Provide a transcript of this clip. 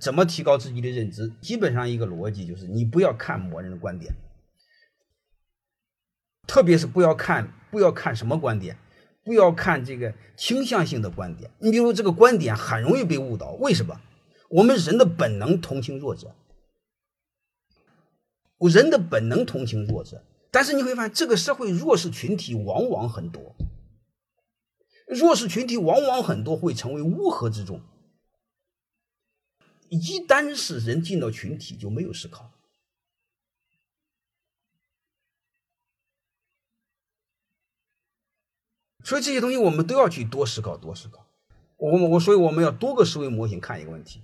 怎么提高自己的认知？基本上一个逻辑就是，你不要看某人的观点，特别是不要看不要看什么观点，不要看这个倾向性的观点。你比如这个观点很容易被误导，为什么？我们人的本能同情弱者，人的本能同情弱者，但是你会发现这个社会弱势群体往往很多，弱势群体往往很多会成为乌合之众。一旦是人进到群体，就没有思考。所以这些东西我们都要去多思考，多思考。我我所以我们要多个思维模型看一个问题。